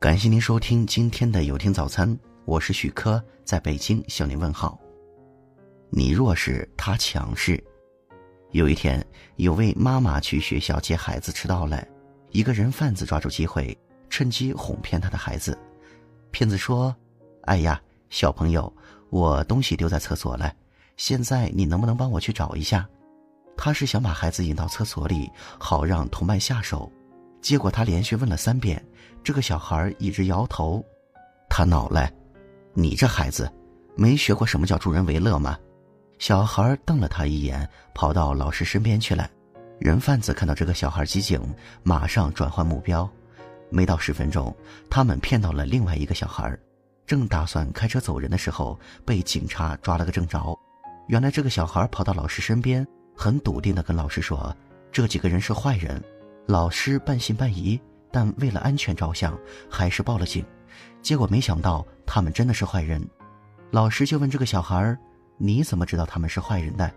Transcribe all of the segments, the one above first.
感谢您收听今天的有听早餐，我是许科，在北京向您问好。你弱势，他强势。有一天，有位妈妈去学校接孩子迟到了，一个人贩子抓住机会，趁机哄骗他的孩子。骗子说：“哎呀，小朋友，我东西丢在厕所了，现在你能不能帮我去找一下？”他是想把孩子引到厕所里，好让同伴下手。结果他连续问了三遍，这个小孩一直摇头。他恼了：“你这孩子，没学过什么叫助人为乐吗？”小孩瞪了他一眼，跑到老师身边去了。人贩子看到这个小孩机警，马上转换目标。没到十分钟，他们骗到了另外一个小孩，正打算开车走人的时候，被警察抓了个正着。原来这个小孩跑到老师身边，很笃定地跟老师说：“这几个人是坏人。”老师半信半疑，但为了安全着想，还是报了警。结果没想到他们真的是坏人。老师就问这个小孩：“你怎么知道他们是坏人的？”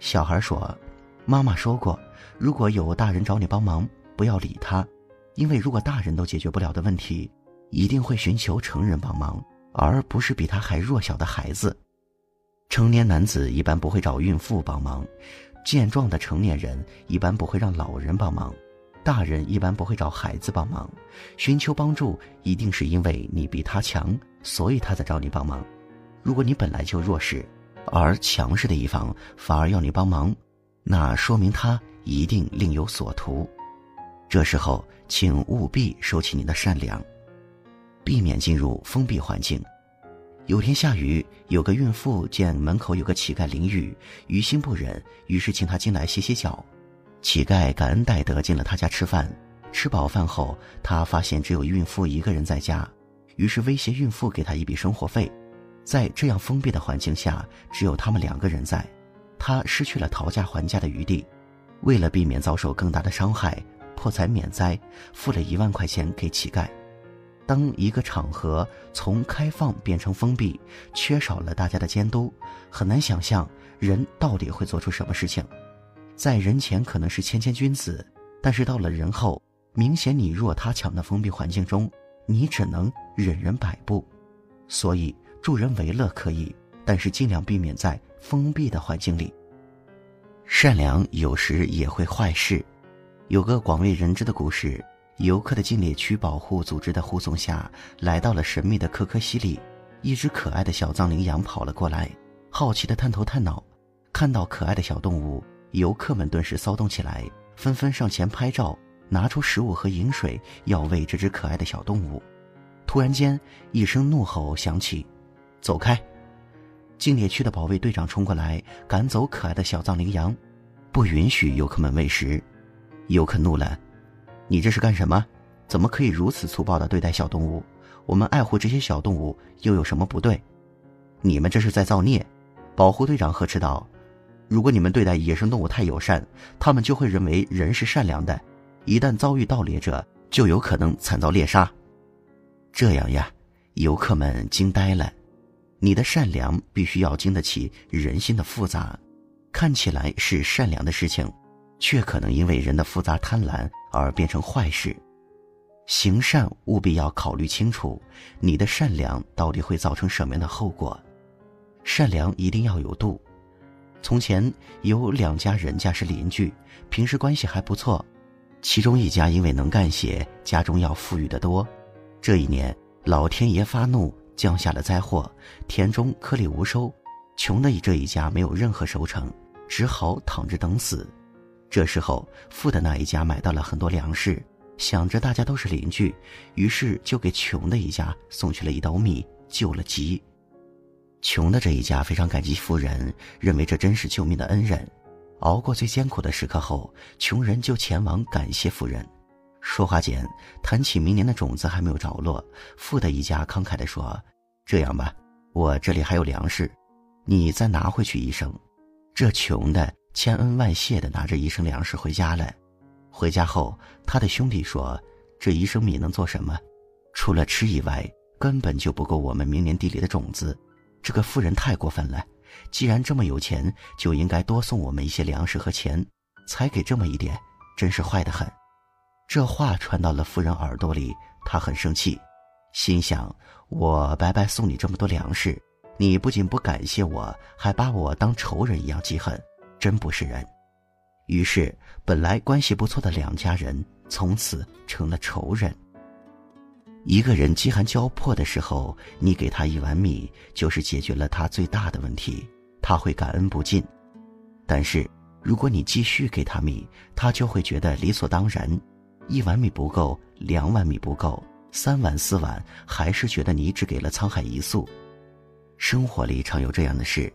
小孩说：“妈妈说过，如果有大人找你帮忙，不要理他，因为如果大人都解决不了的问题，一定会寻求成人帮忙，而不是比他还弱小的孩子。成年男子一般不会找孕妇帮忙，健壮的成年人一般不会让老人帮忙。”大人一般不会找孩子帮忙，寻求帮助一定是因为你比他强，所以他在找你帮忙。如果你本来就弱势，而强势的一方反而要你帮忙，那说明他一定另有所图。这时候，请务必收起你的善良，避免进入封闭环境。有天下雨，有个孕妇见门口有个乞丐淋雨，于心不忍，于是请他进来洗洗脚。乞丐感恩戴德进了他家吃饭，吃饱饭后，他发现只有孕妇一个人在家，于是威胁孕妇给他一笔生活费。在这样封闭的环境下，只有他们两个人在，他失去了讨价还价的余地。为了避免遭受更大的伤害，破财免灾，付了一万块钱给乞丐。当一个场合从开放变成封闭，缺少了大家的监督，很难想象人到底会做出什么事情。在人前可能是谦谦君子，但是到了人后，明显你弱他强的封闭环境中，你只能任人摆布。所以助人为乐可以，但是尽量避免在封闭的环境里。善良有时也会坏事。有个广为人知的故事：游客的禁猎区保护组织的护送下，来到了神秘的可可西里，一只可爱的小藏羚羊跑了过来，好奇的探头探脑，看到可爱的小动物。游客们顿时骚动起来，纷纷上前拍照，拿出食物和饮水要喂这只可爱的小动物。突然间，一声怒吼响起：“走开！”禁猎区的保卫队长冲过来，赶走可爱的小藏羚羊，不允许游客们喂食。游客怒了：“你这是干什么？怎么可以如此粗暴地对待小动物？我们爱护这些小动物又有什么不对？你们这是在造孽！”保护队长呵斥道。如果你们对待野生动物太友善，他们就会认为人是善良的，一旦遭遇盗猎者，就有可能惨遭猎杀。这样呀，游客们惊呆了。你的善良必须要经得起人心的复杂，看起来是善良的事情，却可能因为人的复杂贪婪而变成坏事。行善务必要考虑清楚，你的善良到底会造成什么样的后果？善良一定要有度。从前有两家人家是邻居，平时关系还不错。其中一家因为能干些，家中要富裕得多。这一年，老天爷发怒，降下了灾祸，田中颗粒无收，穷的这一家没有任何收成，只好躺着等死。这时候，富的那一家买到了很多粮食，想着大家都是邻居，于是就给穷的一家送去了一刀米，救了急。穷的这一家非常感激富人，认为这真是救命的恩人。熬过最艰苦的时刻后，穷人就前往感谢富人。说话间，谈起明年的种子还没有着落，富的一家慷慨地说：“这样吧，我这里还有粮食，你再拿回去一升。”这穷的千恩万谢地拿着一升粮食回家了。回家后，他的兄弟说：“这一升米能做什么？除了吃以外，根本就不够我们明年地里的种子。”这个富人太过分了，既然这么有钱，就应该多送我们一些粮食和钱，才给这么一点，真是坏得很。这话传到了富人耳朵里，他很生气，心想：我白白送你这么多粮食，你不仅不感谢我，还把我当仇人一样记恨，真不是人。于是，本来关系不错的两家人从此成了仇人。一个人饥寒交迫的时候，你给他一碗米，就是解决了他最大的问题，他会感恩不尽。但是，如果你继续给他米，他就会觉得理所当然。一碗米不够，两碗米不够，三碗四碗，还是觉得你只给了沧海一粟。生活里常有这样的事：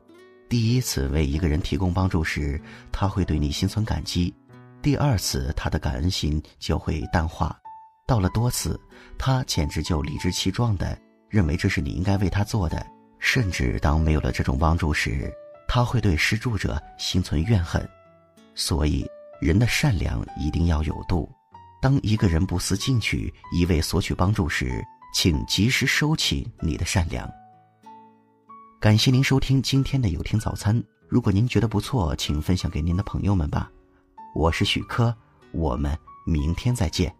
第一次为一个人提供帮助时，他会对你心存感激；第二次，他的感恩心就会淡化。到了多次，他简直就理直气壮的认为这是你应该为他做的，甚至当没有了这种帮助时，他会对施助者心存怨恨。所以，人的善良一定要有度。当一个人不思进取，一味索取帮助时，请及时收起你的善良。感谢您收听今天的有听早餐。如果您觉得不错，请分享给您的朋友们吧。我是许科，我们明天再见。